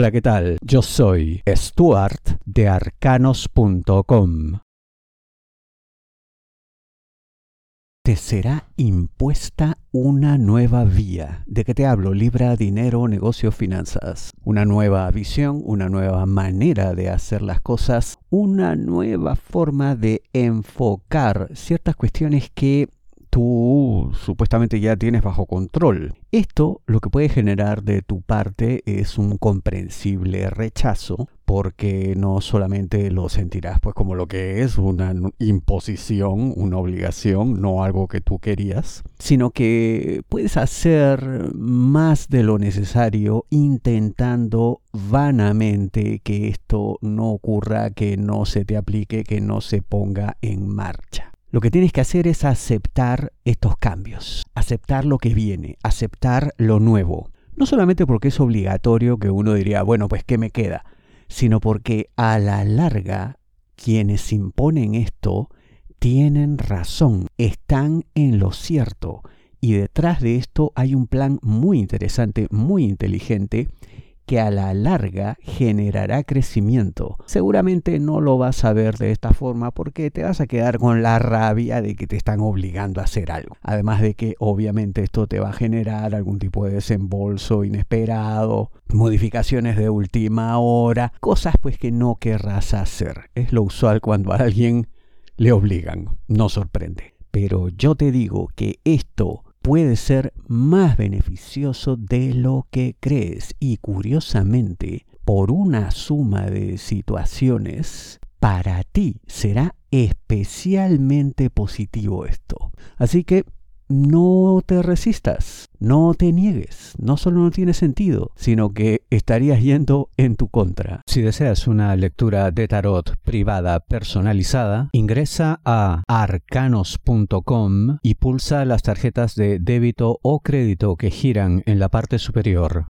Hola, ¿qué tal? Yo soy Stuart de arcanos.com. Te será impuesta una nueva vía. ¿De qué te hablo? Libra, dinero, negocios, finanzas. Una nueva visión, una nueva manera de hacer las cosas, una nueva forma de enfocar ciertas cuestiones que tú supuestamente ya tienes bajo control. Esto lo que puede generar de tu parte es un comprensible rechazo porque no solamente lo sentirás pues como lo que es una imposición, una obligación, no algo que tú querías, sino que puedes hacer más de lo necesario intentando vanamente que esto no ocurra, que no se te aplique, que no se ponga en marcha. Lo que tienes que hacer es aceptar estos cambios, aceptar lo que viene, aceptar lo nuevo. No solamente porque es obligatorio que uno diría, bueno, pues ¿qué me queda? Sino porque a la larga quienes imponen esto tienen razón, están en lo cierto. Y detrás de esto hay un plan muy interesante, muy inteligente, que a la larga generará crecimiento. Seguramente no lo vas a ver de esta forma porque te vas a quedar con la rabia de que te están obligando a hacer algo. Además de que obviamente esto te va a generar algún tipo de desembolso inesperado, modificaciones de última hora, cosas pues que no querrás hacer. Es lo usual cuando a alguien le obligan, no sorprende. Pero yo te digo que esto puede ser más beneficioso de lo que crees y curiosamente, por una suma de situaciones, para ti será especialmente positivo esto. Así que no te resistas, no te niegues. No solo no tiene sentido, sino que estarías yendo en tu contra. Si deseas una lectura de tarot privada personalizada, ingresa a arcanos.com y pulsa las tarjetas de débito o crédito que giran en la parte superior.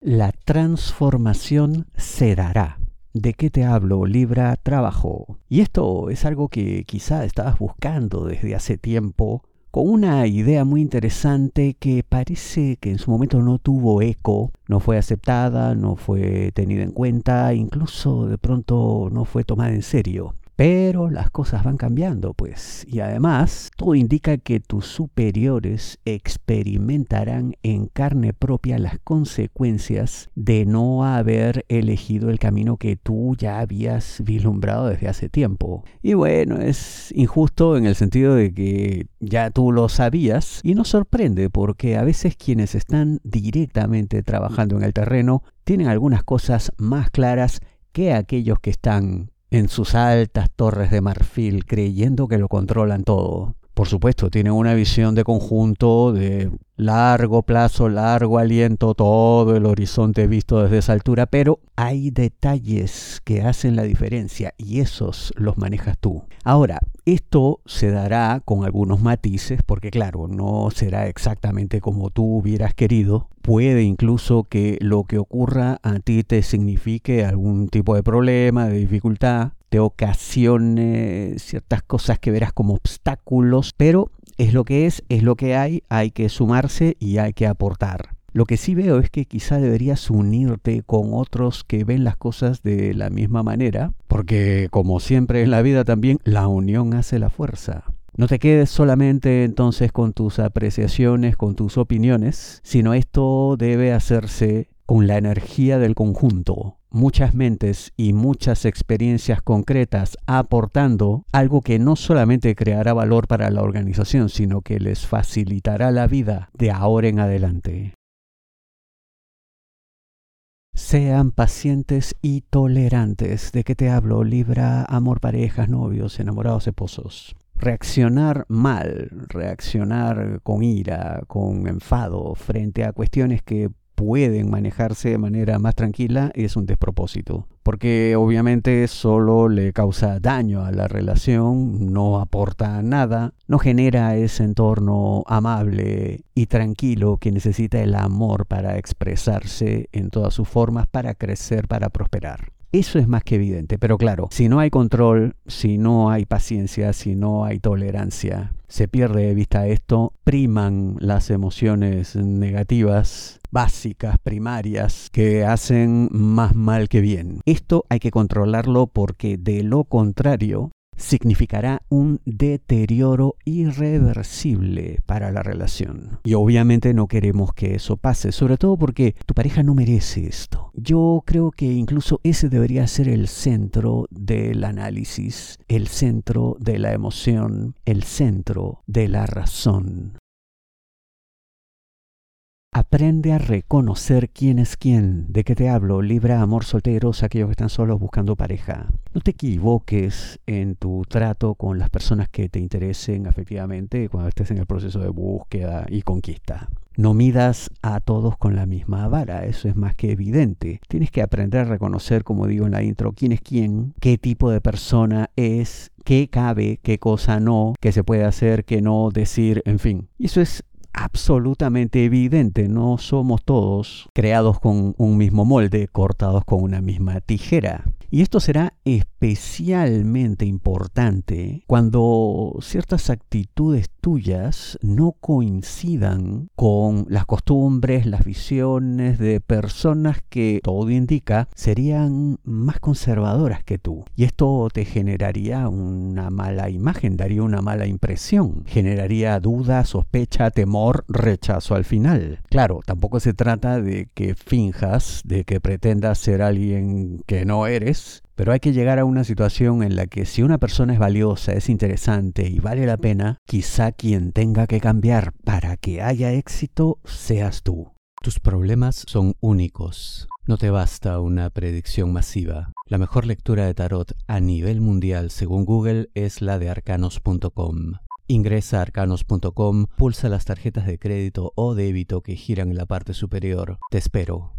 La transformación se dará. ¿De qué te hablo? Libra trabajo. Y esto es algo que quizá estabas buscando desde hace tiempo, con una idea muy interesante que parece que en su momento no tuvo eco, no fue aceptada, no fue tenida en cuenta, incluso de pronto no fue tomada en serio. Pero las cosas van cambiando, pues, y además todo indica que tus superiores experimentarán en carne propia las consecuencias de no haber elegido el camino que tú ya habías vislumbrado desde hace tiempo. Y bueno, es injusto en el sentido de que ya tú lo sabías y nos sorprende porque a veces quienes están directamente trabajando en el terreno tienen algunas cosas más claras que aquellos que están en sus altas torres de marfil, creyendo que lo controlan todo. Por supuesto, tienen una visión de conjunto, de largo plazo, largo aliento, todo el horizonte visto desde esa altura, pero hay detalles que hacen la diferencia y esos los manejas tú. Ahora, esto se dará con algunos matices, porque claro, no será exactamente como tú hubieras querido. Puede incluso que lo que ocurra a ti te signifique algún tipo de problema, de dificultad, te ocasione ciertas cosas que verás como obstáculos, pero es lo que es, es lo que hay, hay que sumarse y hay que aportar. Lo que sí veo es que quizá deberías unirte con otros que ven las cosas de la misma manera, porque como siempre en la vida también, la unión hace la fuerza. No te quedes solamente entonces con tus apreciaciones, con tus opiniones, sino esto debe hacerse con la energía del conjunto, muchas mentes y muchas experiencias concretas aportando algo que no solamente creará valor para la organización, sino que les facilitará la vida de ahora en adelante. Sean pacientes y tolerantes. ¿De qué te hablo? Libra, amor, parejas, novios, enamorados, esposos. Reaccionar mal, reaccionar con ira, con enfado frente a cuestiones que pueden manejarse de manera más tranquila es un despropósito, porque obviamente solo le causa daño a la relación, no aporta nada, no genera ese entorno amable y tranquilo que necesita el amor para expresarse en todas sus formas, para crecer, para prosperar. Eso es más que evidente, pero claro, si no hay control, si no hay paciencia, si no hay tolerancia, Se pierde de vista esto, priman las emociones negativas básicas, primarias, que hacen más mal que bien. Esto hay que controlarlo porque de lo contrario significará un deterioro irreversible para la relación. Y obviamente no queremos que eso pase, sobre todo porque tu pareja no merece esto. Yo creo que incluso ese debería ser el centro del análisis, el centro de la emoción, el centro de la razón. Aprende a reconocer quién es quién. ¿De qué te hablo? Libra amor solteros, aquellos que están solos buscando pareja. No te equivoques en tu trato con las personas que te interesen afectivamente cuando estés en el proceso de búsqueda y conquista. No midas a todos con la misma vara, eso es más que evidente. Tienes que aprender a reconocer, como digo en la intro, quién es quién, qué tipo de persona es, qué cabe, qué cosa no, qué se puede hacer, qué no decir, en fin. Y eso es absolutamente evidente. No somos todos creados con un mismo molde, cortados con una misma tijera. Y esto será especialmente importante cuando ciertas actitudes tuyas no coincidan con las costumbres, las visiones de personas que, todo indica, serían más conservadoras que tú. Y esto te generaría una mala imagen, daría una mala impresión, generaría duda, sospecha, temor, rechazo al final. Claro, tampoco se trata de que finjas, de que pretendas ser alguien que no eres, pero hay que llegar a una situación en la que si una persona es valiosa, es interesante y vale la pena, quizá quien tenga que cambiar para que haya éxito seas tú. Tus problemas son únicos. No te basta una predicción masiva. La mejor lectura de tarot a nivel mundial según Google es la de arcanos.com. Ingresa a arcanos.com, pulsa las tarjetas de crédito o débito que giran en la parte superior. Te espero.